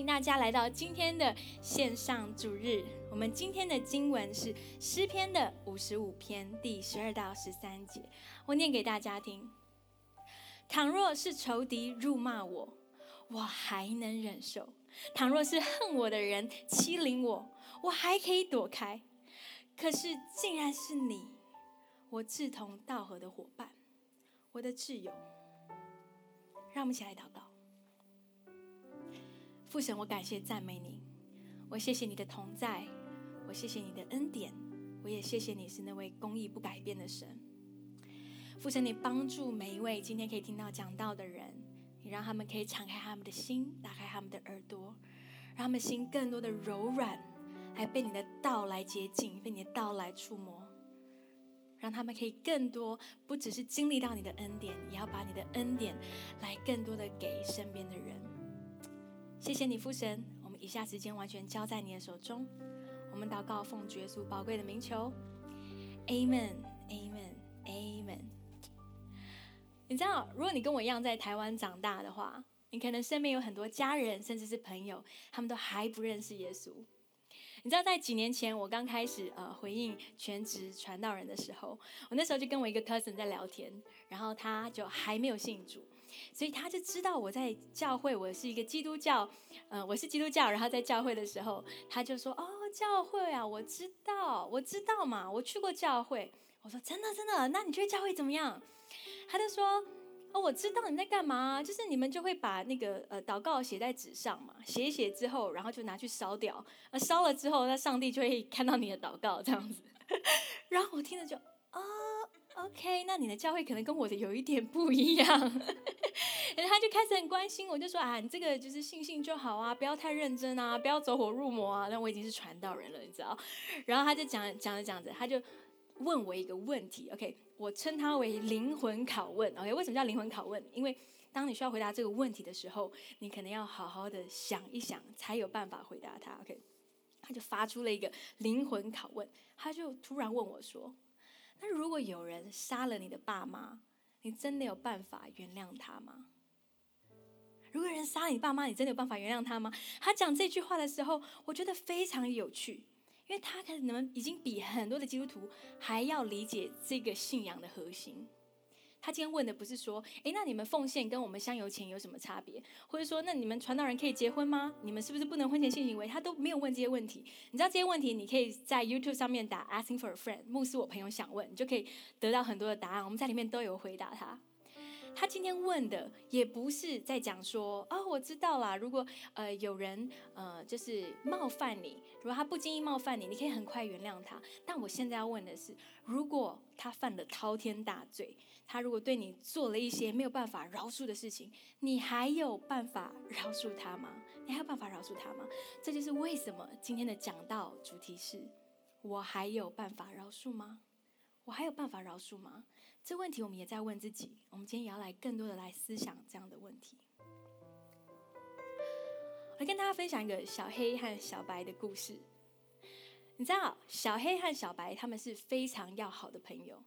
迎大家来到今天的线上主日。我们今天的经文是诗篇的五十五篇第十二到十三节，我念给大家听。倘若是仇敌辱骂我，我还能忍受；倘若是恨我的人欺凌我，我还可以躲开。可是竟然是你，我志同道合的伙伴，我的挚友。让我们一起来祷告。父神，我感谢赞美你，我谢谢你的同在，我谢谢你的恩典，我也谢谢你是那位公义不改变的神。父神，你帮助每一位今天可以听到讲道的人，你让他们可以敞开他们的心，打开他们的耳朵，让他们心更多的柔软，来被你的道来接近，被你的道来触摸，让他们可以更多不只是经历到你的恩典，也要把你的恩典来更多的给身边的人。谢谢你，父神。我们以下时间完全交在你的手中。我们祷告，奉耶稣宝贵的名求，Amen，Amen，Amen。你知道，如果你跟我一样在台湾长大的话，你可能身边有很多家人，甚至是朋友，他们都还不认识耶稣。你知道，在几年前我刚开始呃回应全职传道人的时候，我那时候就跟我一个 cousin 在聊天，然后他就还没有信主。所以他就知道我在教会，我是一个基督教，嗯，我是基督教。然后在教会的时候，他就说：“哦，教会啊，我知道，我知道嘛，我去过教会。”我说：“真的，真的？那你觉得教会怎么样？”他就说：“哦，我知道你在干嘛，就是你们就会把那个呃祷告写在纸上嘛，写一写之后，然后就拿去烧掉，呃，烧了之后，那上帝就会看到你的祷告这样子。然后我听了就啊。” OK，那你的教会可能跟我的有一点不一样，然后他就开始很关心我，就说啊，你这个就是信信就好啊，不要太认真啊，不要走火入魔啊。那我已经是传道人了，你知道？然后他就讲讲着讲着，他就问我一个问题。OK，我称他为灵魂拷问。OK，为什么叫灵魂拷问？因为当你需要回答这个问题的时候，你可能要好好的想一想，才有办法回答他。OK，他就发出了一个灵魂拷问，他就突然问我说。那如果有人杀了你的爸妈，你真的有办法原谅他吗？如果有人杀了你爸妈，你真的有办法原谅他吗？他讲这句话的时候，我觉得非常有趣，因为他可能已经比很多的基督徒还要理解这个信仰的核心。他今天问的不是说，哎，那你们奉献跟我们香油钱有什么差别？或者说，那你们传道人可以结婚吗？你们是不是不能婚前性行为？他都没有问这些问题。你知道这些问题，你可以在 YouTube 上面打 “asking for a friend”，牧师我朋友想问，你就可以得到很多的答案。我们在里面都有回答他。他今天问的也不是在讲说啊，我知道啦。如果呃有人呃就是冒犯你，如果他不经意冒犯你，你可以很快原谅他。但我现在要问的是，如果他犯了滔天大罪，他如果对你做了一些没有办法饶恕的事情，你还有办法饶恕他吗？你还有办法饶恕他吗？这就是为什么今天的讲道主题是：我还有办法饶恕吗？我还有办法饶恕吗？这问题我们也在问自己。我们今天也要来更多的来思想这样的问题。来跟大家分享一个小黑和小白的故事。你知道，小黑和小白他们是非常要好的朋友。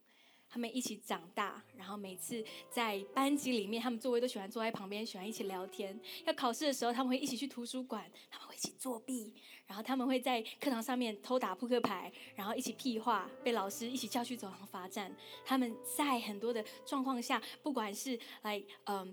他们一起长大，然后每次在班级里面，他们座位都喜欢坐在旁边，喜欢一起聊天。要考试的时候，他们会一起去图书馆，他们会一起作弊，然后他们会在课堂上面偷打扑克牌，然后一起屁话，被老师一起叫去走廊罚站。他们在很多的状况下，不管是来嗯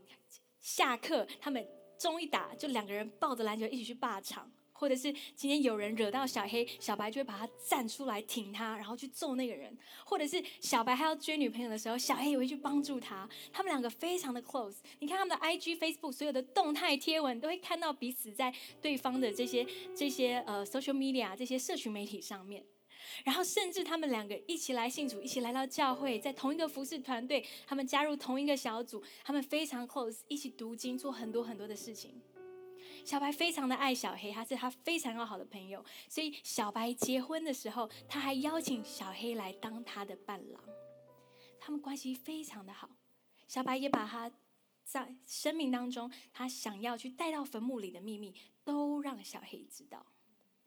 下课，他们钟一打，就两个人抱着篮球一起去霸场。或者是今天有人惹到小黑，小白就会把他站出来挺他，然后去揍那个人。或者是小白还要追女朋友的时候，小黑也会去帮助他。他们两个非常的 close。你看他们的 IG、Facebook 所有的动态贴文，都会看到彼此在对方的这些这些呃 social media 这些社群媒体上面。然后甚至他们两个一起来信主，一起来到教会，在同一个服饰团队，他们加入同一个小组，他们非常 close，一起读经，做很多很多的事情。小白非常的爱小黑，他是他非常要好的朋友，所以小白结婚的时候，他还邀请小黑来当他的伴郎。他们关系非常的好，小白也把他在生命当中他想要去带到坟墓里的秘密，都让小黑知道。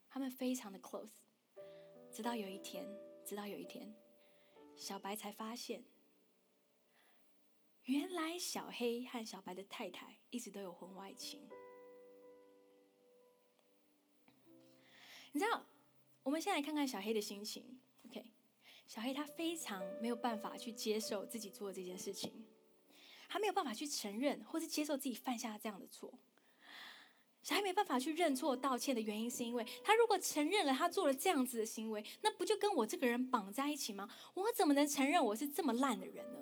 他们非常的 close，直到有一天，直到有一天，小白才发现，原来小黑和小白的太太一直都有婚外情。你知道，我们先来看看小黑的心情。OK，小黑他非常没有办法去接受自己做这件事情，他没有办法去承认或是接受自己犯下这样的错。小黑没办法去认错道歉的原因，是因为他如果承认了他做了这样子的行为，那不就跟我这个人绑在一起吗？我怎么能承认我是这么烂的人呢？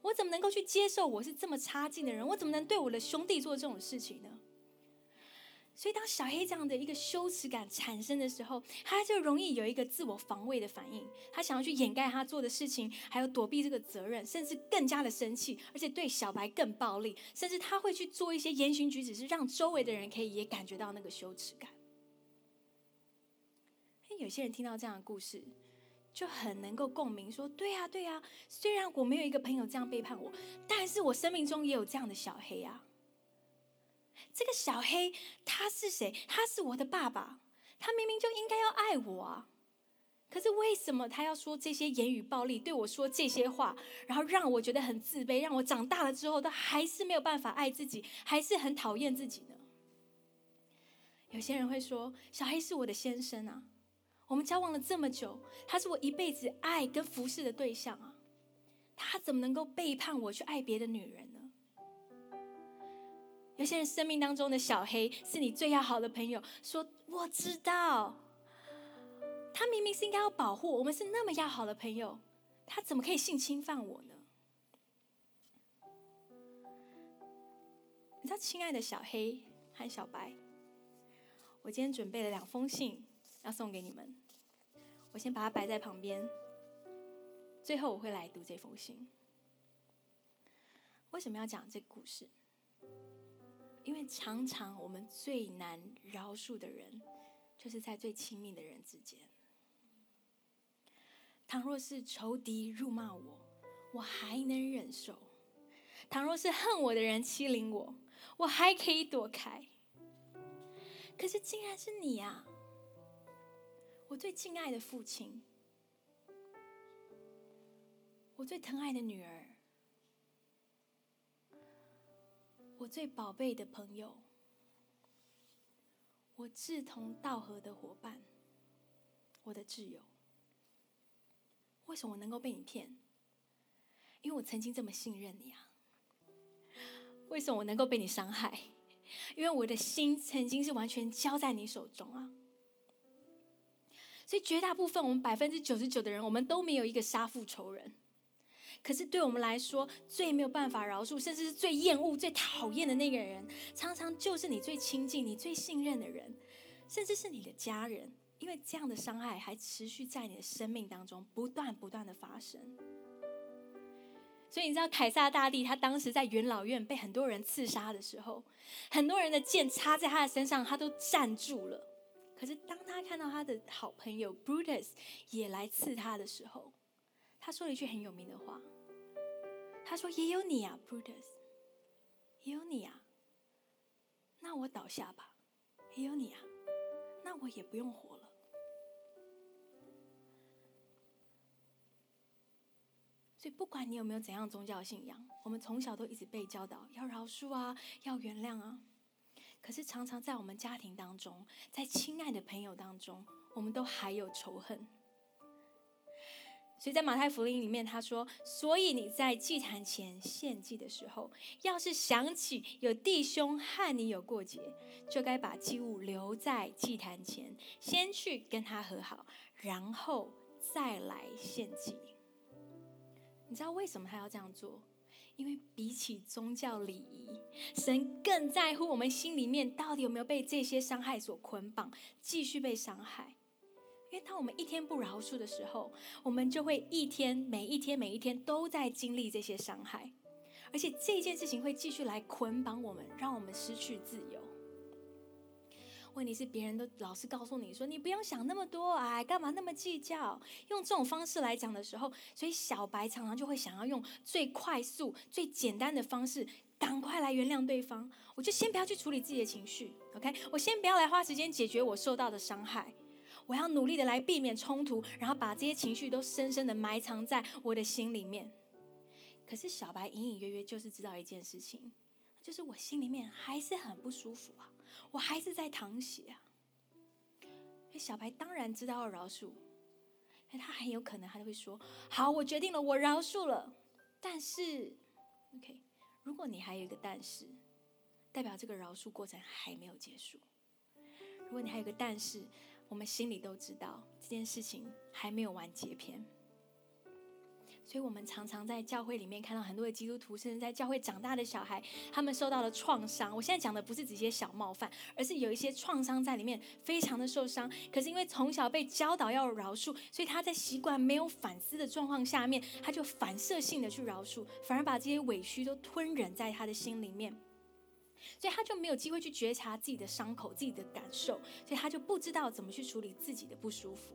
我怎么能够去接受我是这么差劲的人？我怎么能对我的兄弟做这种事情呢？所以，当小黑这样的一个羞耻感产生的时候，他就容易有一个自我防卫的反应。他想要去掩盖他做的事情，还有躲避这个责任，甚至更加的生气，而且对小白更暴力。甚至他会去做一些言行举止，是让周围的人可以也感觉到那个羞耻感。有些人听到这样的故事，就很能够共鸣，说：“对呀，对呀，虽然我没有一个朋友这样背叛我，但是我生命中也有这样的小黑啊。”这个小黑他是谁？他是我的爸爸，他明明就应该要爱我啊！可是为什么他要说这些言语暴力，对我说这些话，然后让我觉得很自卑，让我长大了之后都还是没有办法爱自己，还是很讨厌自己呢？有些人会说，小黑是我的先生啊，我们交往了这么久，他是我一辈子爱跟服侍的对象啊，他怎么能够背叛我去爱别的女人？有些人生命当中的小黑是你最要好的朋友，说我知道，他明明是应该要保护我们，是那么要好的朋友，他怎么可以性侵犯我呢？你知道，亲爱的小黑和小白，我今天准备了两封信要送给你们，我先把它摆在旁边，最后我会来读这封信。为什么要讲这个故事？因为常常我们最难饶恕的人，就是在最亲密的人之间。倘若是仇敌辱骂我，我还能忍受；倘若是恨我的人欺凌我，我还可以躲开。可是竟然是你啊！我最敬爱的父亲，我最疼爱的女儿。我最宝贝的朋友，我志同道合的伙伴，我的挚友。为什么我能够被你骗？因为我曾经这么信任你啊。为什么我能够被你伤害？因为我的心曾经是完全交在你手中啊。所以绝大部分我们百分之九十九的人，我们都没有一个杀父仇人。可是对我们来说，最没有办法饶恕，甚至是最厌恶、最讨厌的那个人，常常就是你最亲近、你最信任的人，甚至是你的家人。因为这样的伤害还持续在你的生命当中不断不断的发生。所以你知道，凯撒大帝他当时在元老院被很多人刺杀的时候，很多人的剑插在他的身上，他都站住了。可是当他看到他的好朋友 Brutus 也来刺他的时候，他说了一句很有名的话。他说：“也有你啊，Brutus，也有你啊。那我倒下吧，也有你啊，那我也不用活了。所以，不管你有没有怎样宗教信仰，我们从小都一直被教导要饶恕啊，要原谅啊。可是，常常在我们家庭当中，在亲爱的朋友当中，我们都还有仇恨。”所以在马太福音里面，他说：“所以你在祭坛前献祭的时候，要是想起有弟兄和你有过节，就该把祭物留在祭坛前，先去跟他和好，然后再来献祭。你知道为什么他要这样做？因为比起宗教礼仪，神更在乎我们心里面到底有没有被这些伤害所捆绑，继续被伤害。”因为当我们一天不饶恕的时候，我们就会一天每一天每一天都在经历这些伤害，而且这件事情会继续来捆绑我们，让我们失去自由。问题是别人都老是告诉你说你不用想那么多，哎，干嘛那么计较？用这种方式来讲的时候，所以小白常常就会想要用最快速、最简单的方式，赶快来原谅对方。我就先不要去处理自己的情绪，OK？我先不要来花时间解决我受到的伤害。我要努力的来避免冲突，然后把这些情绪都深深的埋藏在我的心里面。可是小白隐隐约约就是知道一件事情，就是我心里面还是很不舒服啊，我还是在淌血啊。小白当然知道要饶恕，他很有可能他就会说：“好，我决定了，我饶恕了。”但是，OK，如果你还有一个但是，代表这个饶恕过程还没有结束。如果你还有个但是，我们心里都知道这件事情还没有完结篇。所以我们常常在教会里面看到很多的基督徒，甚至在教会长大的小孩，他们受到了创伤。我现在讲的不是直接小冒犯，而是有一些创伤在里面，非常的受伤。可是因为从小被教导要饶恕，所以他在习惯没有反思的状况下面，他就反射性的去饶恕，反而把这些委屈都吞忍在他的心里面，所以他就没有机会去觉察自己的伤口、自己的感受，所以他就不知道怎么去处理自己的不舒服。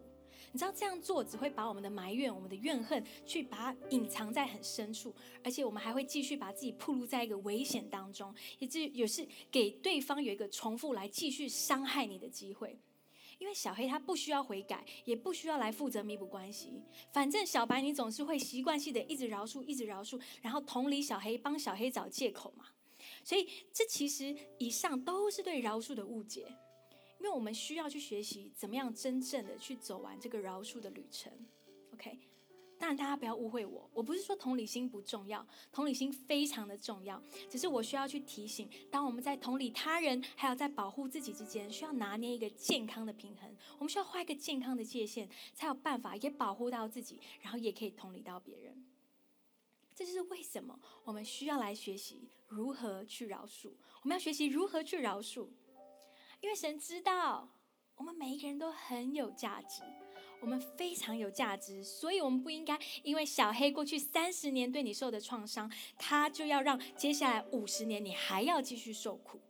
你知道这样做只会把我们的埋怨、我们的怨恨去把它隐藏在很深处，而且我们还会继续把自己暴露在一个危险当中，以至于也是给对方有一个重复来继续伤害你的机会。因为小黑他不需要悔改，也不需要来负责弥补关系，反正小白你总是会习惯性的一直饶恕、一直饶恕，然后同理小黑，帮小黑找借口嘛。所以这其实以上都是对饶恕的误解。因为我们需要去学习怎么样真正的去走完这个饶恕的旅程，OK？当然，大家不要误会我，我不是说同理心不重要，同理心非常的重要。只是我需要去提醒，当我们在同理他人，还有在保护自己之间，需要拿捏一个健康的平衡。我们需要画一个健康的界限，才有办法也保护到自己，然后也可以同理到别人。这就是为什么我们需要来学习如何去饶恕，我们要学习如何去饶恕。因为神知道我们每一个人都很有价值，我们非常有价值，所以我们不应该因为小黑过去三十年对你受的创伤，他就要让接下来五十年你还要继续受苦。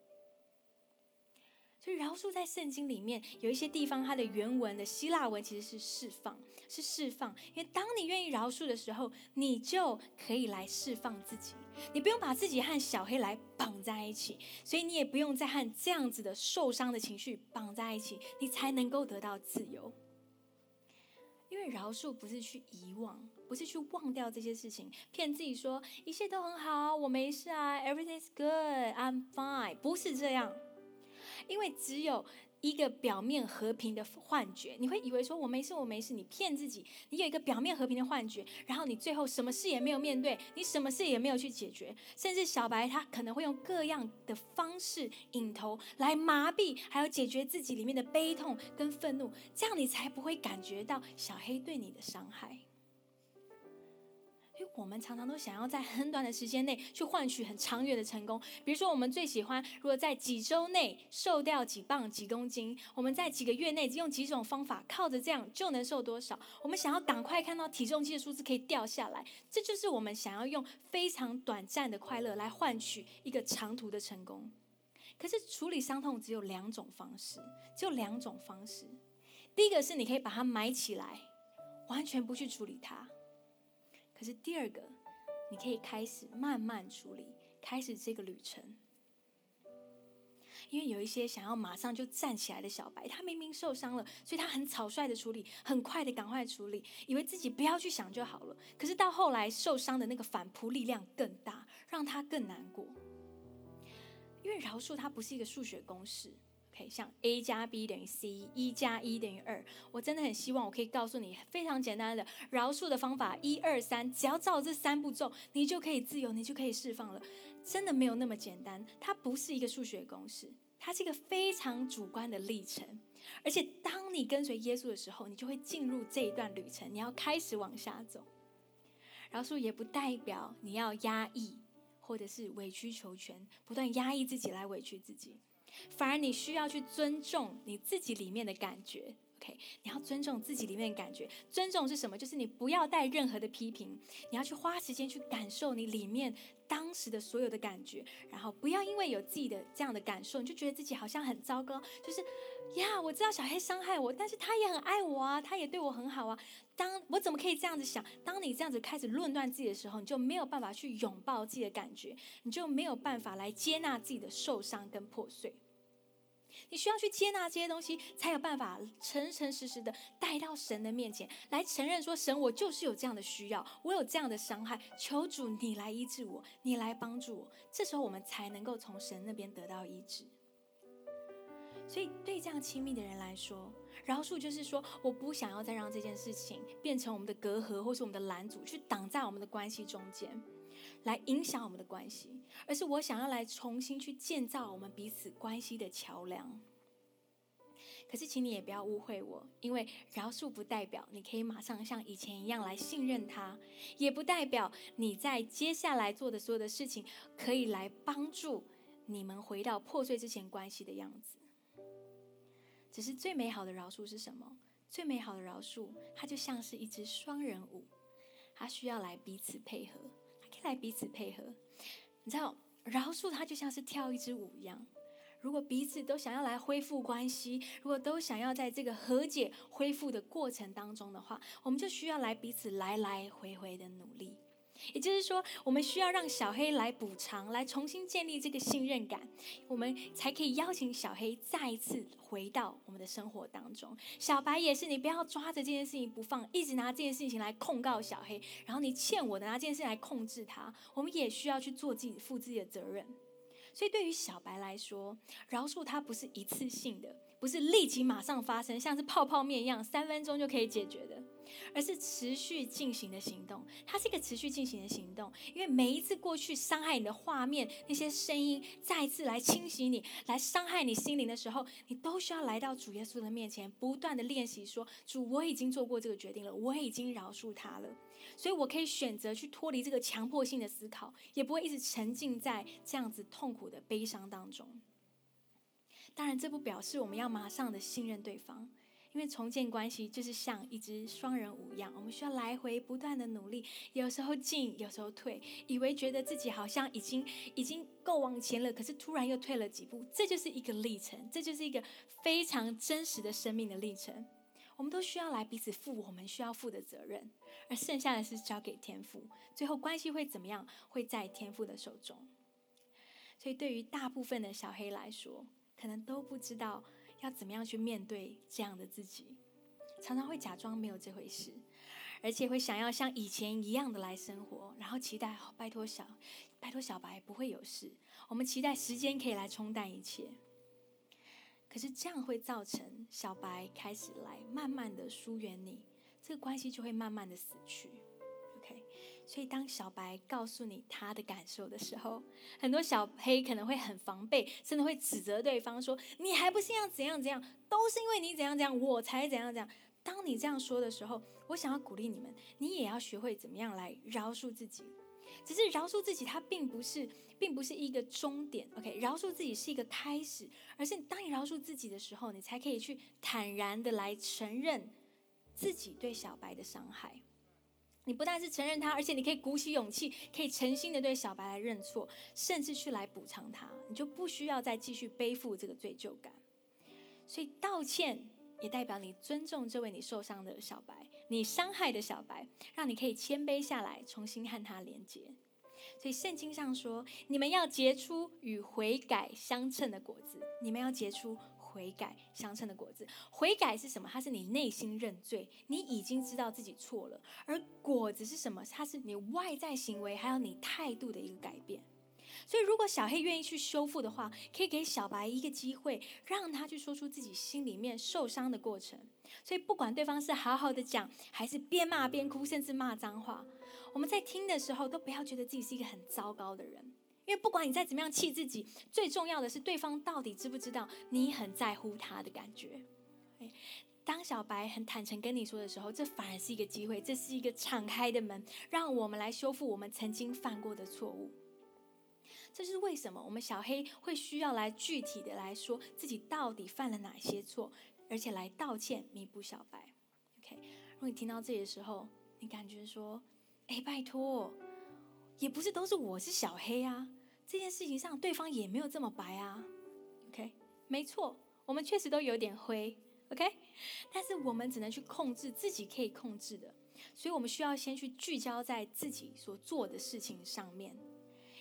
所以饶恕在圣经里面有一些地方，它的原文的希腊文其实是释放，是释放。因为当你愿意饶恕的时候，你就可以来释放自己。你不用把自己和小黑来绑在一起，所以你也不用再和这样子的受伤的情绪绑在一起，你才能够得到自由。因为饶恕不是去遗忘，不是去忘掉这些事情，骗自己说一切都很好，我没事啊，everything's good，I'm fine，不是这样。因为只有。一个表面和平的幻觉，你会以为说“我没事，我没事”，你骗自己，你有一个表面和平的幻觉，然后你最后什么事也没有面对，你什么事也没有去解决，甚至小白他可能会用各样的方式引头来麻痹，还有解决自己里面的悲痛跟愤怒，这样你才不会感觉到小黑对你的伤害。因为我们常常都想要在很短的时间内去换取很长远的成功，比如说我们最喜欢，如果在几周内瘦掉几磅几公斤，我们在几个月内用几种方法，靠着这样就能瘦多少？我们想要赶快看到体重计的数字可以掉下来，这就是我们想要用非常短暂的快乐来换取一个长途的成功。可是处理伤痛只有两种方式，只有两种方式。第一个是你可以把它埋起来，完全不去处理它。可是第二个，你可以开始慢慢处理，开始这个旅程。因为有一些想要马上就站起来的小白，他明明受伤了，所以他很草率的处理，很快的赶快处理，以为自己不要去想就好了。可是到后来受伤的那个反扑力量更大，让他更难过。因为饶恕它不是一个数学公式。像 a 加 b 等于 c，一加一等于二。我真的很希望我可以告诉你非常简单的饶恕的方法，一二三，只要照这三步骤，你就可以自由，你就可以释放了。真的没有那么简单，它不是一个数学公式，它是一个非常主观的历程。而且当你跟随耶稣的时候，你就会进入这一段旅程，你要开始往下走。饶恕也不代表你要压抑，或者是委曲求全，不断压抑自己来委屈自己。反而你需要去尊重你自己里面的感觉。，OK？你要尊重自己里面的感觉。尊重是什么？就是你不要带任何的批评，你要去花时间去感受你里面当时的所有的感觉，然后不要因为有自己的这样的感受，你就觉得自己好像很糟糕。就是呀，我知道小黑伤害我，但是他也很爱我啊，他也对我很好啊。当我怎么可以这样子想？当你这样子开始论断自己的时候，你就没有办法去拥抱自己的感觉，你就没有办法来接纳自己的受伤跟破碎。你需要去接纳这些东西，才有办法诚诚实实的带到神的面前来承认说：神，我就是有这样的需要，我有这样的伤害，求主你来医治我，你来帮助我。这时候我们才能够从神那边得到医治。所以对这样亲密的人来说，饶恕就是说，我不想要再让这件事情变成我们的隔阂，或是我们的拦阻，去挡在我们的关系中间，来影响我们的关系，而是我想要来重新去建造我们彼此关系的桥梁。可是，请你也不要误会我，因为饶恕不代表你可以马上像以前一样来信任他，也不代表你在接下来做的所有的事情可以来帮助你们回到破碎之前关系的样子。只是最美好的饶恕是什么？最美好的饶恕，它就像是一支双人舞，它需要来彼此配合，来彼此配合。你知道，饶恕他就像是跳一支舞一样。如果彼此都想要来恢复关系，如果都想要在这个和解恢复的过程当中的话，我们就需要来彼此来来回回的努力。也就是说，我们需要让小黑来补偿，来重新建立这个信任感，我们才可以邀请小黑再一次回到我们的生活当中。小白也是，你不要抓着这件事情不放，一直拿这件事情来控告小黑，然后你欠我的拿这件事来控制他。我们也需要去做自己负自己的责任。所以，对于小白来说，饶恕他不是一次性的，不是立即马上发生，像是泡泡面一样，三分钟就可以解决的。而是持续进行的行动，它是一个持续进行的行动。因为每一次过去伤害你的画面，那些声音再次来侵袭你，来伤害你心灵的时候，你都需要来到主耶稣的面前，不断的练习说：“主，我已经做过这个决定了，我已经饶恕他了，所以我可以选择去脱离这个强迫性的思考，也不会一直沉浸在这样子痛苦的悲伤当中。”当然，这不表示我们要马上的信任对方。因为重建关系就是像一支双人舞一样，我们需要来回不断的努力，有时候进，有时候退，以为觉得自己好像已经已经够往前了，可是突然又退了几步，这就是一个历程，这就是一个非常真实的生命的历程。我们都需要来彼此负我们需要负的责任，而剩下的是交给天赋。最后关系会怎么样，会在天赋的手中。所以对于大部分的小黑来说，可能都不知道。要怎么样去面对这样的自己？常常会假装没有这回事，而且会想要像以前一样的来生活，然后期待拜托小拜托小白不会有事。我们期待时间可以来冲淡一切，可是这样会造成小白开始来慢慢的疏远你，这个关系就会慢慢的死去。所以，当小白告诉你他的感受的时候，很多小黑可能会很防备，甚至会指责对方说：“你还不是要怎样怎样？都是因为你怎样怎样，我才怎样怎样。”当你这样说的时候，我想要鼓励你们，你也要学会怎么样来饶恕自己。只是饶恕自己，它并不是，并不是一个终点。OK，饶恕自己是一个开始，而是当你饶恕自己的时候，你才可以去坦然的来承认自己对小白的伤害。你不但是承认他，而且你可以鼓起勇气，可以诚心的对小白来认错，甚至去来补偿他，你就不需要再继续背负这个罪疚感。所以道歉也代表你尊重这位你受伤的小白，你伤害的小白，让你可以谦卑下来，重新和他连接。所以圣经上说，你们要结出与悔改相称的果子，你们要结出。悔改相称的果子，悔改是什么？它是你内心认罪，你已经知道自己错了。而果子是什么？它是你外在行为还有你态度的一个改变。所以，如果小黑愿意去修复的话，可以给小白一个机会，让他去说出自己心里面受伤的过程。所以，不管对方是好好的讲，还是边骂边哭，甚至骂脏话，我们在听的时候都不要觉得自己是一个很糟糕的人。因为不管你再怎么样气自己，最重要的是对方到底知不知道你很在乎他的感觉。当小白很坦诚跟你说的时候，这反而是一个机会，这是一个敞开的门，让我们来修复我们曾经犯过的错误。这是为什么我们小黑会需要来具体的来说自己到底犯了哪些错，而且来道歉弥补小白。OK，如果你听到这里的时候，你感觉说：“哎，拜托，也不是都是我是小黑啊。”这件事情上，对方也没有这么白啊，OK？没错，我们确实都有点灰，OK？但是我们只能去控制自己可以控制的，所以我们需要先去聚焦在自己所做的事情上面。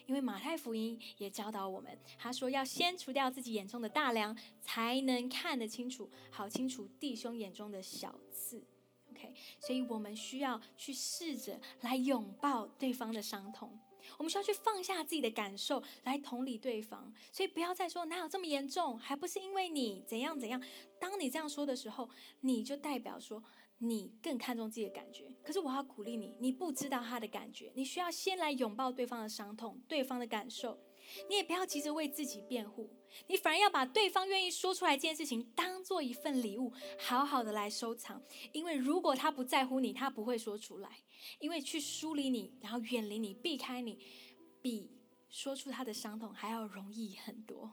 因为马太福音也教导我们，他说要先除掉自己眼中的大梁，才能看得清楚，好清楚弟兄眼中的小刺，OK？所以我们需要去试着来拥抱对方的伤痛。我们需要去放下自己的感受，来同理对方。所以不要再说哪有这么严重，还不是因为你怎样怎样。当你这样说的时候，你就代表说你更看重自己的感觉。可是我要鼓励你，你不知道他的感觉，你需要先来拥抱对方的伤痛，对方的感受。你也不要急着为自己辩护，你反而要把对方愿意说出来这件事情当做一份礼物，好好的来收藏。因为如果他不在乎你，他不会说出来。因为去疏离你，然后远离你，避开你，比说出他的伤痛还要容易很多。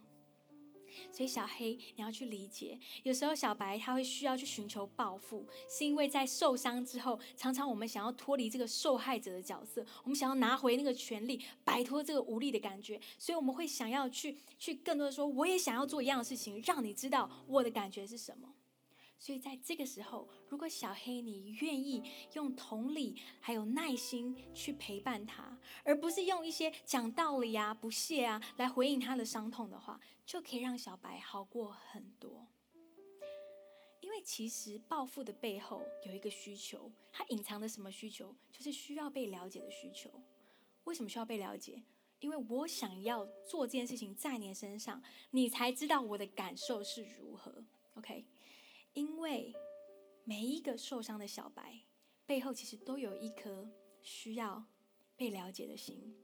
所以小黑，你要去理解，有时候小白他会需要去寻求报复，是因为在受伤之后，常常我们想要脱离这个受害者的角色，我们想要拿回那个权利，摆脱这个无力的感觉，所以我们会想要去去更多的说，我也想要做一样的事情，让你知道我的感觉是什么。所以在这个时候，如果小黑你愿意用同理还有耐心去陪伴他，而不是用一些讲道理啊、不屑啊来回应他的伤痛的话，就可以让小白好过很多。因为其实报复的背后有一个需求，它隐藏的什么需求？就是需要被了解的需求。为什么需要被了解？因为我想要做这件事情在你身上，你才知道我的感受是如何。OK。因为每一个受伤的小白背后，其实都有一颗需要被了解的心。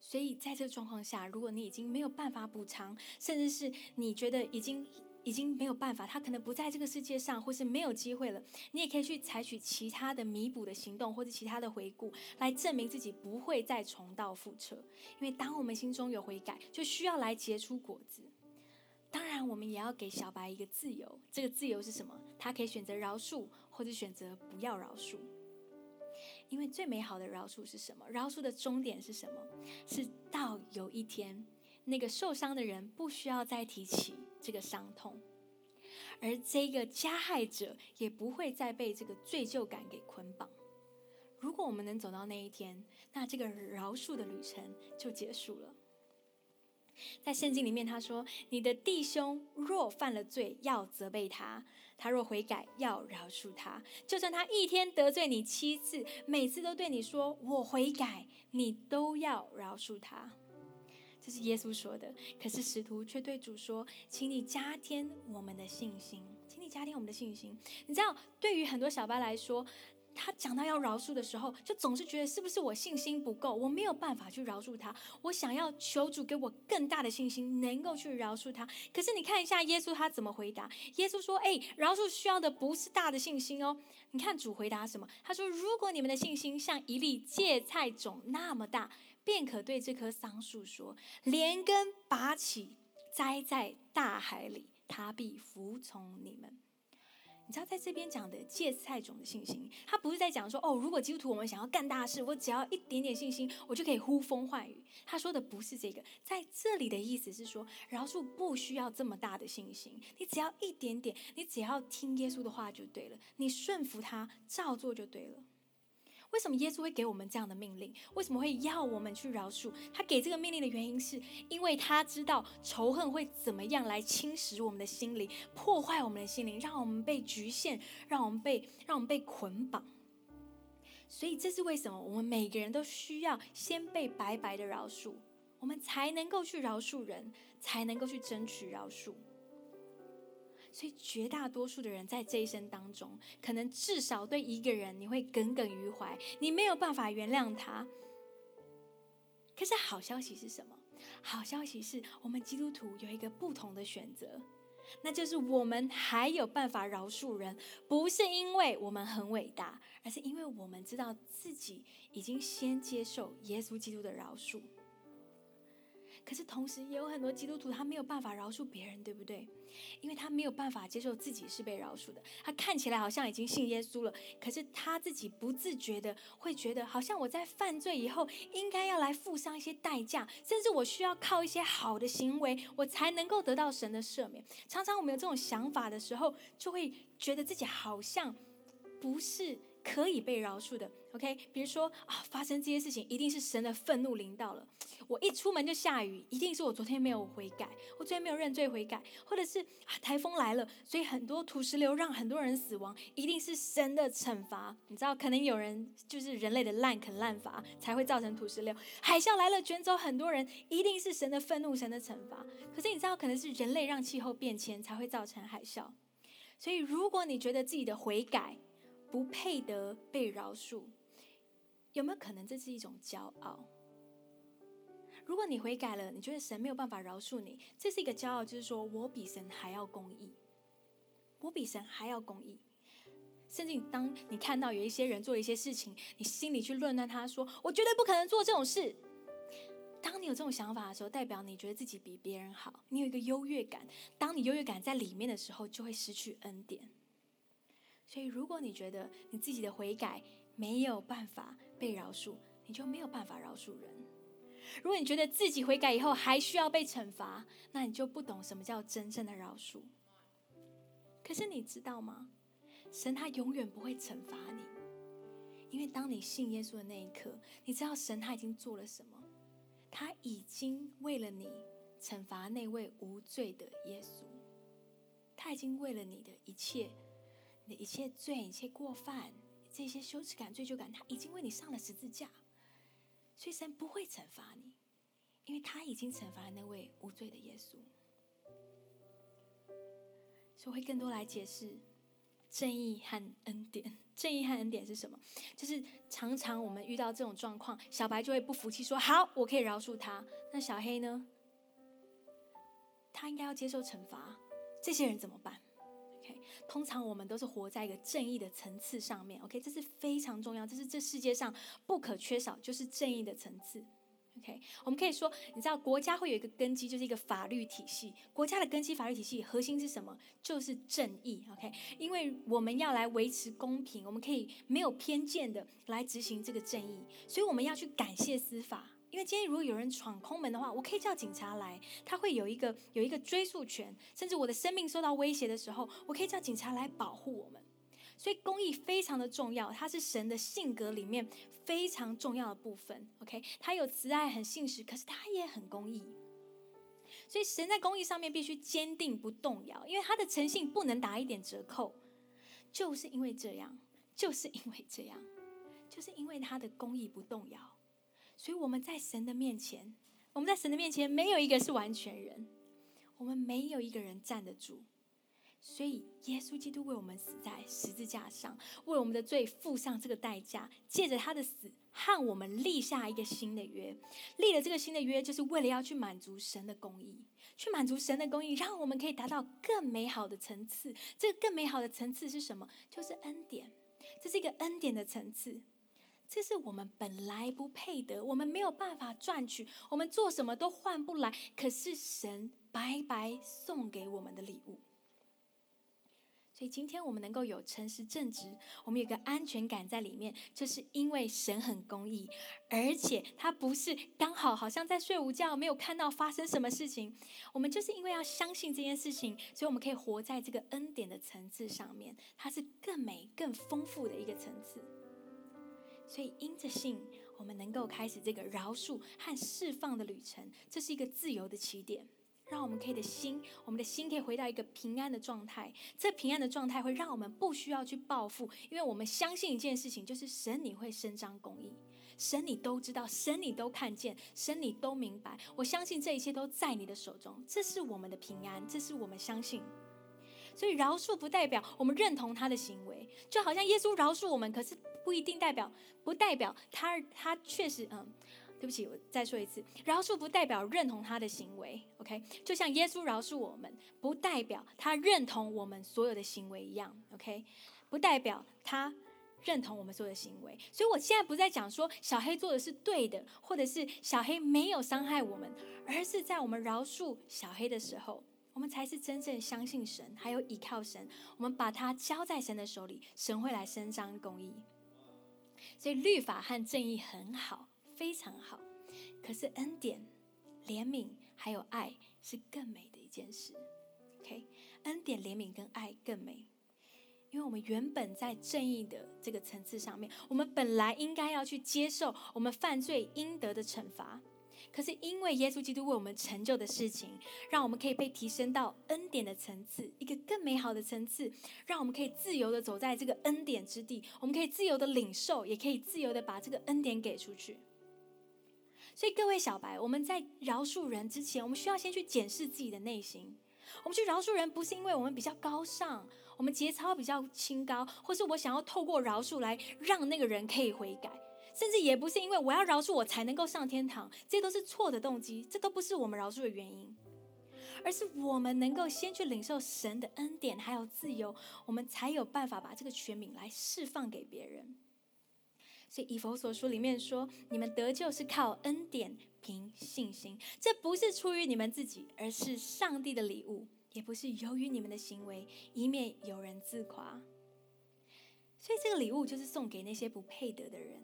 所以在这个状况下，如果你已经没有办法补偿，甚至是你觉得已经已经没有办法，他可能不在这个世界上，或是没有机会了，你也可以去采取其他的弥补的行动，或者其他的回顾，来证明自己不会再重蹈覆辙。因为当我们心中有悔改，就需要来结出果子。当然，我们也要给小白一个自由。这个自由是什么？他可以选择饶恕，或者选择不要饶恕。因为最美好的饶恕是什么？饶恕的终点是什么？是到有一天，那个受伤的人不需要再提起这个伤痛，而这个加害者也不会再被这个罪疚感给捆绑。如果我们能走到那一天，那这个饶恕的旅程就结束了。在圣经里面，他说：“你的弟兄若犯了罪，要责备他；他若悔改，要饶恕他。就算他一天得罪你七次，每次都对你说‘我悔改’，你都要饶恕他。”这是耶稣说的。可是使徒却对主说：“请你加添我们的信心，请你加添我们的信心。”你知道，对于很多小巴来说，他讲到要饶恕的时候，就总是觉得是不是我信心不够，我没有办法去饶恕他。我想要求主给我更大的信心，能够去饶恕他。可是你看一下耶稣他怎么回答？耶稣说：“哎，饶恕需要的不是大的信心哦。你看主回答什么？他说：如果你们的信心像一粒芥菜种那么大，便可对这棵桑树说：连根拔起，栽在大海里，它必服从你们。”你知道，在这边讲的芥菜种的信心，他不是在讲说哦，如果基督徒我们想要干大事，我只要一点点信心，我就可以呼风唤雨。他说的不是这个，在这里的意思是说，饶恕不需要这么大的信心，你只要一点点，你只要听耶稣的话就对了，你顺服他，照做就对了。为什么耶稣会给我们这样的命令？为什么会要我们去饶恕？他给这个命令的原因，是因为他知道仇恨会怎么样来侵蚀我们的心灵，破坏我们的心灵，让我们被局限，让我们被让我们被捆绑。所以这是为什么我们每个人都需要先被白白的饶恕，我们才能够去饶恕人，才能够去争取饶恕。所以，绝大多数的人在这一生当中，可能至少对一个人你会耿耿于怀，你没有办法原谅他。可是好消息是什么？好消息是我们基督徒有一个不同的选择，那就是我们还有办法饶恕人，不是因为我们很伟大，而是因为我们知道自己已经先接受耶稣基督的饶恕。可是同时，也有很多基督徒他没有办法饶恕别人，对不对？因为他没有办法接受自己是被饶恕的。他看起来好像已经信耶稣了，可是他自己不自觉的会觉得，好像我在犯罪以后，应该要来付上一些代价，甚至我需要靠一些好的行为，我才能够得到神的赦免。常常我们有这种想法的时候，就会觉得自己好像不是可以被饶恕的，OK，比如说啊，发生这些事情一定是神的愤怒临到了。我一出门就下雨，一定是我昨天没有悔改，我昨天没有认罪悔改，或者是啊台风来了，所以很多土石流让很多人死亡，一定是神的惩罚。你知道，可能有人就是人类的滥垦滥伐才会造成土石流，海啸来了卷走很多人，一定是神的愤怒，神的惩罚。可是你知道，可能是人类让气候变迁才会造成海啸。所以，如果你觉得自己的悔改不配得被饶恕，有没有可能这是一种骄傲？如果你悔改了，你觉得神没有办法饶恕你，这是一个骄傲，就是说我比神还要公义，我比神还要公义。甚至当你看到有一些人做一些事情，你心里去论断他说：“我绝对不可能做这种事。”当你有这种想法的时候，代表你觉得自己比别人好，你有一个优越感。当你优越感在里面的时候，就会失去恩典。所以，如果你觉得你自己的悔改没有办法被饶恕，你就没有办法饶恕人。如果你觉得自己悔改以后还需要被惩罚，那你就不懂什么叫真正的饶恕。可是你知道吗？神他永远不会惩罚你，因为当你信耶稣的那一刻，你知道神他已经做了什么？他已经为了你惩罚那位无罪的耶稣，他已经为了你的一切、你的一切罪、一切过犯、这些羞耻感、罪疚感，他已经为你上了十字架。所以神不会惩罚你，因为他已经惩罚了那位无罪的耶稣。所以会更多来解释正义和恩典。正义和恩典是什么？就是常常我们遇到这种状况，小白就会不服气，说：“好，我可以饶恕他。”那小黑呢？他应该要接受惩罚。这些人怎么办？通常我们都是活在一个正义的层次上面，OK，这是非常重要，这是这世界上不可缺少，就是正义的层次，OK。我们可以说，你知道国家会有一个根基，就是一个法律体系。国家的根基法律体系核心是什么？就是正义，OK。因为我们要来维持公平，我们可以没有偏见的来执行这个正义，所以我们要去感谢司法。因为今天如果有人闯空门的话，我可以叫警察来，他会有一个有一个追诉权，甚至我的生命受到威胁的时候，我可以叫警察来保护我们。所以公益非常的重要，它是神的性格里面非常重要的部分。OK，他有慈爱，很信实，可是他也很公益。所以神在公益上面必须坚定不动摇，因为他的诚信不能打一点折扣。就是因为这样，就是因为这样，就是因为他的公益不动摇。所以我们在神的面前，我们在神的面前没有一个是完全人，我们没有一个人站得住。所以耶稣基督为我们死在十字架上，为我们的罪付上这个代价，借着他的死和我们立下一个新的约。立了这个新的约，就是为了要去满足神的公义，去满足神的公义，让我们可以达到更美好的层次。这个更美好的层次是什么？就是恩典，这是一个恩典的层次。这是我们本来不配得，我们没有办法赚取，我们做什么都换不来。可是神白白送给我们的礼物。所以今天我们能够有诚实正直，我们有个安全感在里面，就是因为神很公义，而且他不是刚好好像在睡午觉，没有看到发生什么事情。我们就是因为要相信这件事情，所以我们可以活在这个恩典的层次上面，它是更美、更丰富的一个层次。所以，因着信，我们能够开始这个饶恕和释放的旅程。这是一个自由的起点，让我们可以的心，我们的心可以回到一个平安的状态。这平安的状态会让我们不需要去报复，因为我们相信一件事情，就是神你会伸张公义，神你都知道，神你都看见，神你都明白。我相信这一切都在你的手中，这是我们的平安，这是我们相信。所以饶恕不代表我们认同他的行为，就好像耶稣饶恕我们，可是不一定代表不代表他他确实嗯，对不起，我再说一次，饶恕不代表认同他的行为，OK？就像耶稣饶恕我们，不代表他认同我们所有的行为一样，OK？不代表他认同我们所有的行为。所以我现在不再讲说小黑做的是对的，或者是小黑没有伤害我们，而是在我们饶恕小黑的时候。我们才是真正相信神，还有依靠神。我们把它交在神的手里，神会来伸张公义。所以律法和正义很好，非常好。可是恩典、怜悯还有爱是更美的一件事。OK，恩典、怜悯跟爱更美。因为我们原本在正义的这个层次上面，我们本来应该要去接受我们犯罪应得的惩罚。可是因为耶稣基督为我们成就的事情，让我们可以被提升到恩典的层次，一个更美好的层次，让我们可以自由的走在这个恩典之地，我们可以自由的领受，也可以自由的把这个恩典给出去。所以各位小白，我们在饶恕人之前，我们需要先去检视自己的内心。我们去饶恕人，不是因为我们比较高尚，我们节操比较清高，或是我想要透过饶恕来让那个人可以悔改，甚至也不是因为我要饶恕我才能够上天堂，这都是错的动机，这都不是我们饶恕的原因，而是我们能够先去领受神的恩典还有自由，我们才有办法把这个权柄来释放给别人。所以以佛所书里面说，你们得救是靠恩典。凭信心，这不是出于你们自己，而是上帝的礼物；也不是由于你们的行为，以免有人自夸。所以，这个礼物就是送给那些不配得的人。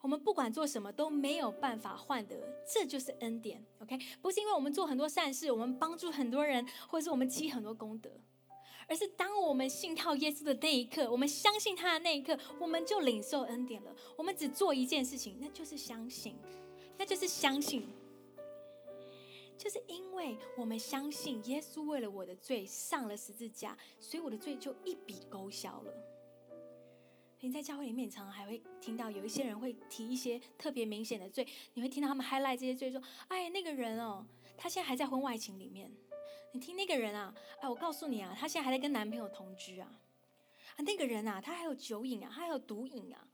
我们不管做什么都没有办法换得，这就是恩典。OK，不是因为我们做很多善事，我们帮助很多人，或者是我们积很多功德，而是当我们信靠耶稣的那一刻，我们相信他的那一刻，我们就领受恩典了。我们只做一件事情，那就是相信。那就是相信，就是因为我们相信耶稣为了我的罪上了十字架，所以我的罪就一笔勾销了。你在教会里面，常常还会听到有一些人会提一些特别明显的罪，你会听到他们 highlight 这些罪，说：“哎，那个人哦，他现在还在婚外情里面。”你听那个人啊，哎，我告诉你啊，他现在还在跟男朋友同居啊。啊，那个人啊，他还有酒瘾啊，他还有毒瘾啊。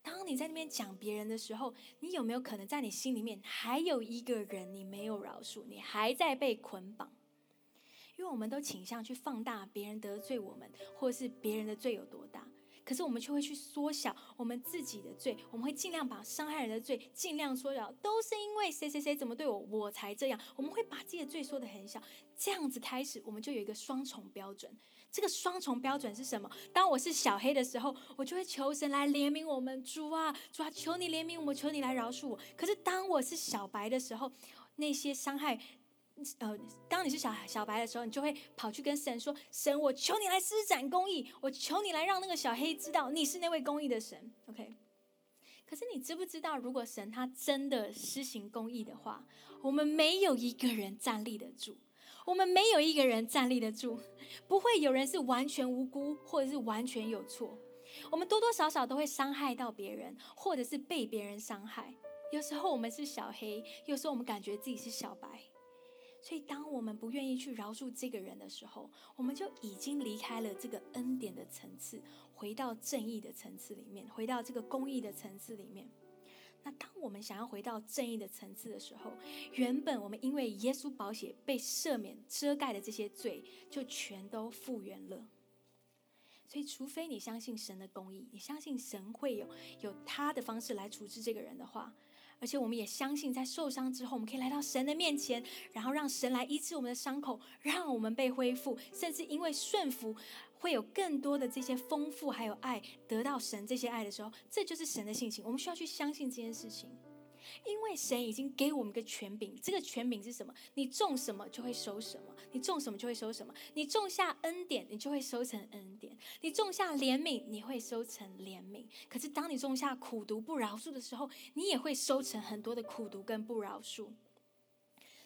当你在那边讲别人的时候，你有没有可能在你心里面还有一个人你没有饶恕，你还在被捆绑？因为我们都倾向去放大别人得罪我们，或是别人的罪有多大，可是我们却会去缩小我们自己的罪。我们会尽量把伤害人的罪尽量缩小，都是因为谁谁谁怎么对我，我才这样。我们会把自己的罪说的很小，这样子开始，我们就有一个双重标准。这个双重标准是什么？当我是小黑的时候，我就会求神来怜悯我们，主啊，主啊，求你怜悯我们，求你来饶恕我。可是当我是小白的时候，那些伤害，呃，当你是小小白的时候，你就会跑去跟神说：“神，我求你来施展公义，我求你来让那个小黑知道你是那位公义的神。” OK。可是你知不知道，如果神他真的施行公义的话，我们没有一个人站立得住。我们没有一个人站立得住，不会有人是完全无辜，或者是完全有错。我们多多少少都会伤害到别人，或者是被别人伤害。有时候我们是小黑，有时候我们感觉自己是小白。所以，当我们不愿意去饶恕这个人的时候，我们就已经离开了这个恩典的层次，回到正义的层次里面，回到这个公义的层次里面。那当我们想要回到正义的层次的时候，原本我们因为耶稣保险被赦免遮盖的这些罪，就全都复原了。所以，除非你相信神的公义，你相信神会有有他的方式来处置这个人的话，而且我们也相信，在受伤之后，我们可以来到神的面前，然后让神来医治我们的伤口，让我们被恢复，甚至因为顺服。会有更多的这些丰富，还有爱得到神这些爱的时候，这就是神的性情。我们需要去相信这件事情，因为神已经给我们个权柄。这个权柄是什么？你种什么就会收什么，你种什么就会收什么。你种下恩典，你就会收成恩典；你种下怜悯，你会收成怜悯。可是当你种下苦毒不饶恕的时候，你也会收成很多的苦毒跟不饶恕。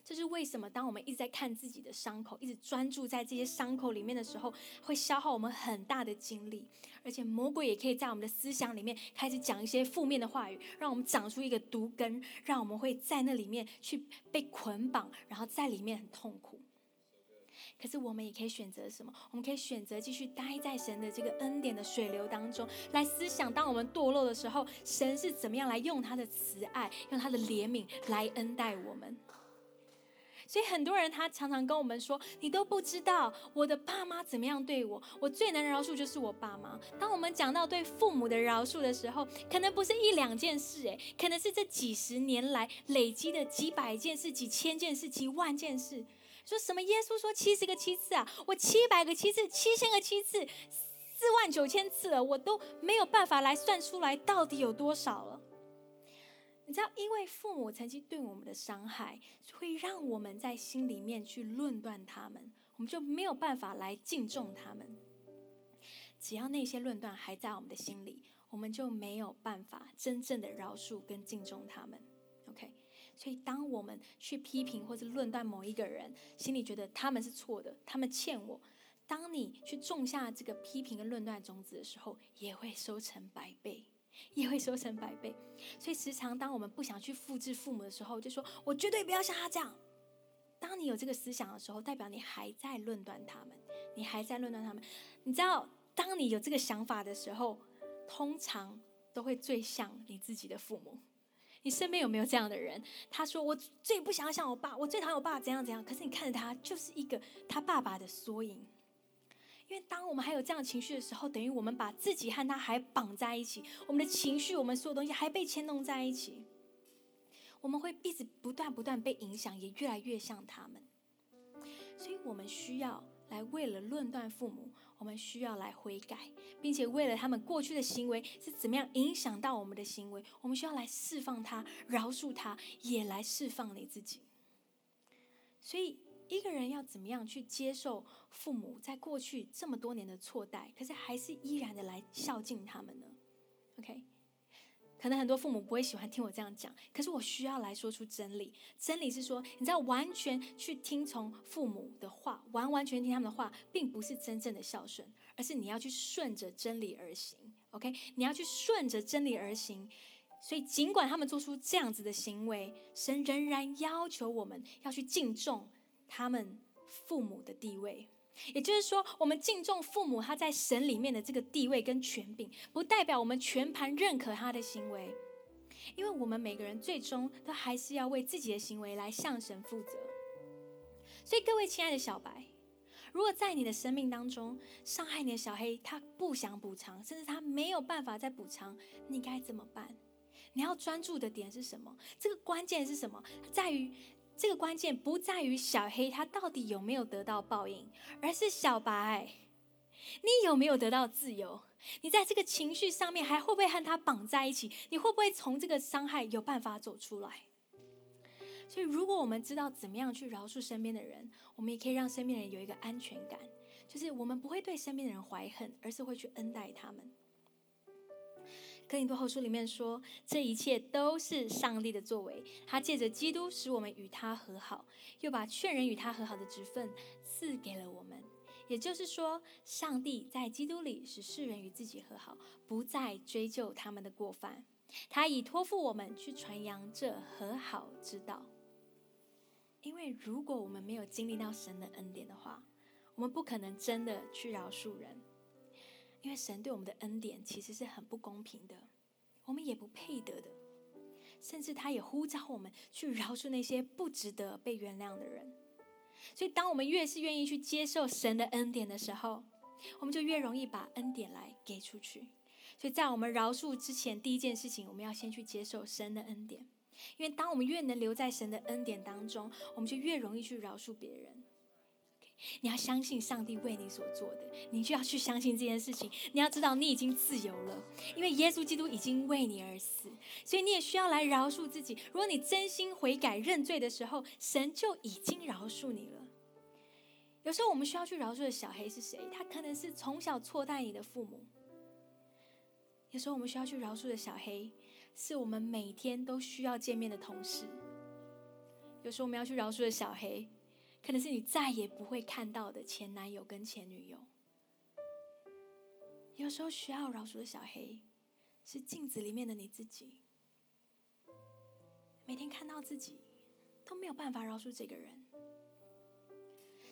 这是为什么？当我们一直在看自己的伤口，一直专注在这些伤口里面的时候，会消耗我们很大的精力。而且魔鬼也可以在我们的思想里面开始讲一些负面的话语，让我们长出一个毒根，让我们会在那里面去被捆绑，然后在里面很痛苦。可是我们也可以选择什么？我们可以选择继续待在神的这个恩典的水流当中，来思想：当我们堕落的时候，神是怎么样来用他的慈爱、用他的怜悯来恩待我们。所以很多人他常常跟我们说：“你都不知道我的爸妈怎么样对我，我最能饶恕就是我爸妈。”当我们讲到对父母的饶恕的时候，可能不是一两件事，诶，可能是这几十年来累积的几百件事、几千件事、几万件事。说什么？耶稣说七十个七次啊，我七百个七次、七千个七次、四万九千次了，我都没有办法来算出来到底有多少了。你知道，因为父母曾经对我们的伤害，会让我们在心里面去论断他们，我们就没有办法来敬重他们。只要那些论断还在我们的心里，我们就没有办法真正的饶恕跟敬重他们。OK，所以当我们去批评或者论断某一个人，心里觉得他们是错的，他们欠我，当你去种下这个批评跟论断种子的时候，也会收成百倍，也会收成百倍。所以时常当我们不想去复制父母的时候，就说我绝对不要像他这样。当你有这个思想的时候，代表你还在论断他们，你还在论断他们。你知道，当你有这个想法的时候，通常都会最像你自己的父母。你身边有没有这样的人？他说：“我最不想要像我爸，我最讨厌我爸怎样怎样。”可是你看着他，就是一个他爸爸的缩影。因为当我们还有这样情绪的时候，等于我们把自己和他还绑在一起，我们的情绪，我们所有东西还被牵动在一起。我们会一直不断不断被影响，也越来越像他们。所以我们需要来为了论断父母，我们需要来悔改，并且为了他们过去的行为是怎么样影响到我们的行为，我们需要来释放他，饶恕他，也来释放你自己。所以一个人要怎么样去接受父母在过去这么多年的错待，可是还是依然的来孝敬他们呢？OK。可能很多父母不会喜欢听我这样讲，可是我需要来说出真理。真理是说，你知道，完全去听从父母的话，完完全听他们的话，并不是真正的孝顺，而是你要去顺着真理而行。OK，你要去顺着真理而行。所以，尽管他们做出这样子的行为，神仍然要求我们要去敬重他们父母的地位。也就是说，我们敬重父母他在神里面的这个地位跟权柄，不代表我们全盘认可他的行为，因为我们每个人最终都还是要为自己的行为来向神负责。所以，各位亲爱的小白，如果在你的生命当中伤害你的小黑，他不想补偿，甚至他没有办法再补偿，你该怎么办？你要专注的点是什么？这个关键是什么？在于。这个关键不在于小黑他到底有没有得到报应，而是小白，你有没有得到自由？你在这个情绪上面还会不会和他绑在一起？你会不会从这个伤害有办法走出来？所以，如果我们知道怎么样去饶恕身边的人，我们也可以让身边的人有一个安全感，就是我们不会对身边的人怀恨，而是会去恩待他们。哥林多后书里面说，这一切都是上帝的作为，他借着基督使我们与他和好，又把劝人与他和好的职分赐给了我们。也就是说，上帝在基督里使世人与自己和好，不再追究他们的过犯。他已托付我们去传扬这和好之道。因为如果我们没有经历到神的恩典的话，我们不可能真的去饶恕人。因为神对我们的恩典其实是很不公平的，我们也不配得的，甚至他也呼召我们去饶恕那些不值得被原谅的人。所以，当我们越是愿意去接受神的恩典的时候，我们就越容易把恩典来给出去。所以在我们饶恕之前，第一件事情，我们要先去接受神的恩典。因为当我们越能留在神的恩典当中，我们就越容易去饶恕别人。你要相信上帝为你所做的，你就要去相信这件事情。你要知道你已经自由了，因为耶稣基督已经为你而死，所以你也需要来饶恕自己。如果你真心悔改认罪的时候，神就已经饶恕你了。有时候我们需要去饶恕的小黑是谁？他可能是从小错待你的父母。有时候我们需要去饶恕的小黑，是我们每天都需要见面的同事。有时候我们要去饶恕的小黑。可能是你再也不会看到的前男友跟前女友。有时候需要饶恕的小黑，是镜子里面的你自己。每天看到自己，都没有办法饶恕这个人。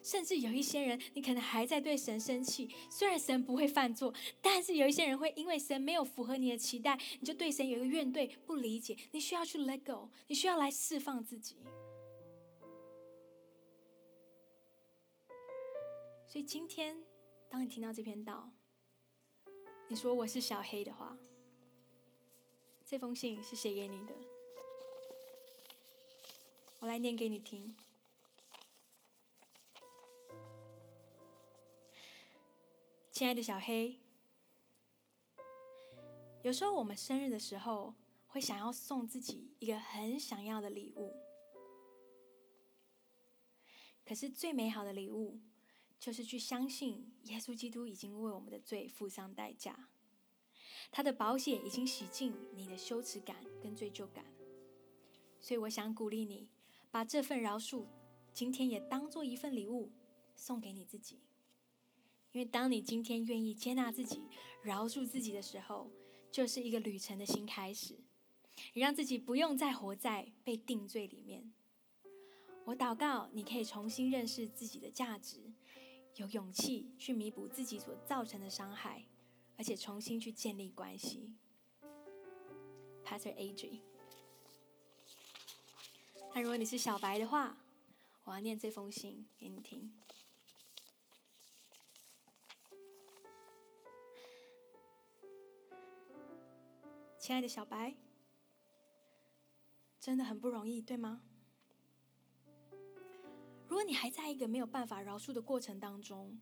甚至有一些人，你可能还在对神生气。虽然神不会犯错，但是有一些人会因为神没有符合你的期待，你就对神有一个怨怼、不理解。你需要去 let go，你需要来释放自己。所以今天，当你听到这篇道，你说我是小黑的话，这封信是写给你的。我来念给你听。亲爱的小黑，有时候我们生日的时候，会想要送自己一个很想要的礼物，可是最美好的礼物。就是去相信耶稣基督已经为我们的罪付上代价，他的保险已经洗净你的羞耻感跟罪疚感。所以我想鼓励你，把这份饶恕今天也当做一份礼物送给你自己，因为当你今天愿意接纳自己、饶恕自己的时候，就是一个旅程的新开始。你让自己不用再活在被定罪里面。我祷告，你可以重新认识自己的价值，有勇气去弥补自己所造成的伤害，而且重新去建立关系。Pastor A.J. 那如果你是小白的话，我要念这封信给你听。亲爱的小白，真的很不容易，对吗？如果你还在一个没有办法饶恕的过程当中，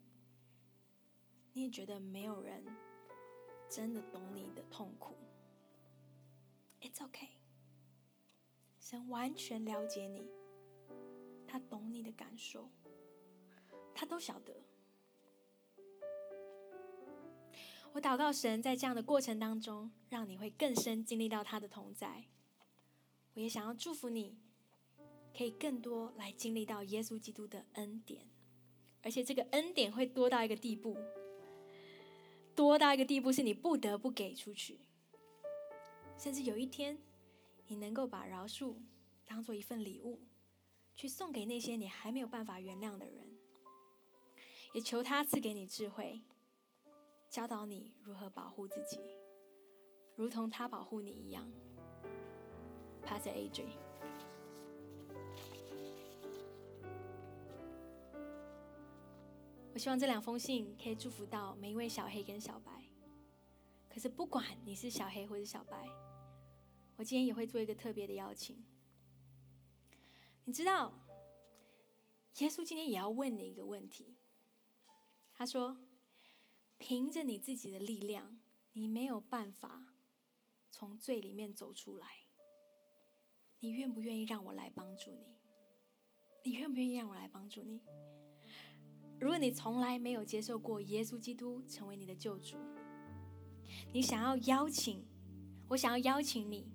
你也觉得没有人真的懂你的痛苦，It's okay。神完全了解你，他懂你的感受，他都晓得。我祷告神在这样的过程当中，让你会更深经历到他的同在。我也想要祝福你。可以更多来经历到耶稣基督的恩典，而且这个恩典会多到一个地步，多到一个地步是你不得不给出去，甚至有一天，你能够把饶恕当做一份礼物，去送给那些你还没有办法原谅的人，也求他赐给你智慧，教导你如何保护自己，如同他保护你一样。Pastor A 我希望这两封信可以祝福到每一位小黑跟小白。可是不管你是小黑或是小白，我今天也会做一个特别的邀请。你知道，耶稣今天也要问你一个问题。他说：“凭着你自己的力量，你没有办法从罪里面走出来。你愿不愿意让我来帮助你？你愿不愿意让我来帮助你？”如果你从来没有接受过耶稣基督成为你的救主，你想要邀请，我想要邀请你，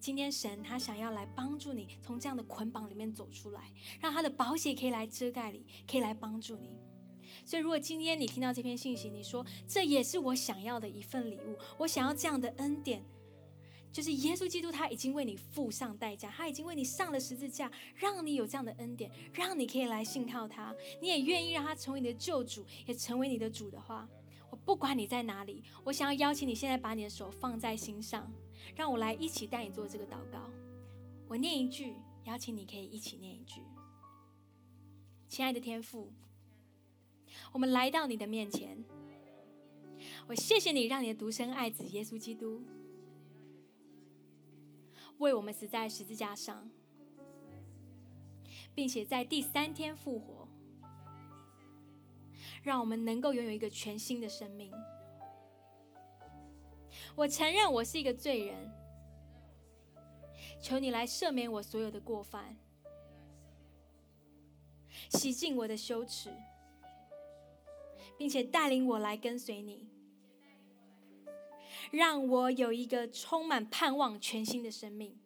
今天神他想要来帮助你从这样的捆绑里面走出来，让他的保险可以来遮盖你，可以来帮助你。所以，如果今天你听到这篇信息，你说这也是我想要的一份礼物，我想要这样的恩典。就是耶稣基督，他已经为你付上代价，他已经为你上了十字架，让你有这样的恩典，让你可以来信靠他。你也愿意让他成为你的救主，也成为你的主的话，我不管你在哪里，我想要邀请你现在把你的手放在心上，让我来一起带你做这个祷告。我念一句，邀请你可以一起念一句。亲爱的天父，我们来到你的面前，我谢谢你，让你的独生爱子耶稣基督。为我们死在十字架上，并且在第三天复活，让我们能够拥有一个全新的生命。我承认我是一个罪人，求你来赦免我所有的过犯，洗净我的羞耻，并且带领我来跟随你。让我有一个充满盼望、全新的生命。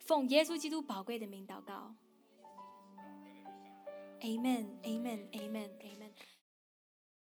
奉耶稣基督宝贵的名祷告。Amen, Amen, Amen, Amen。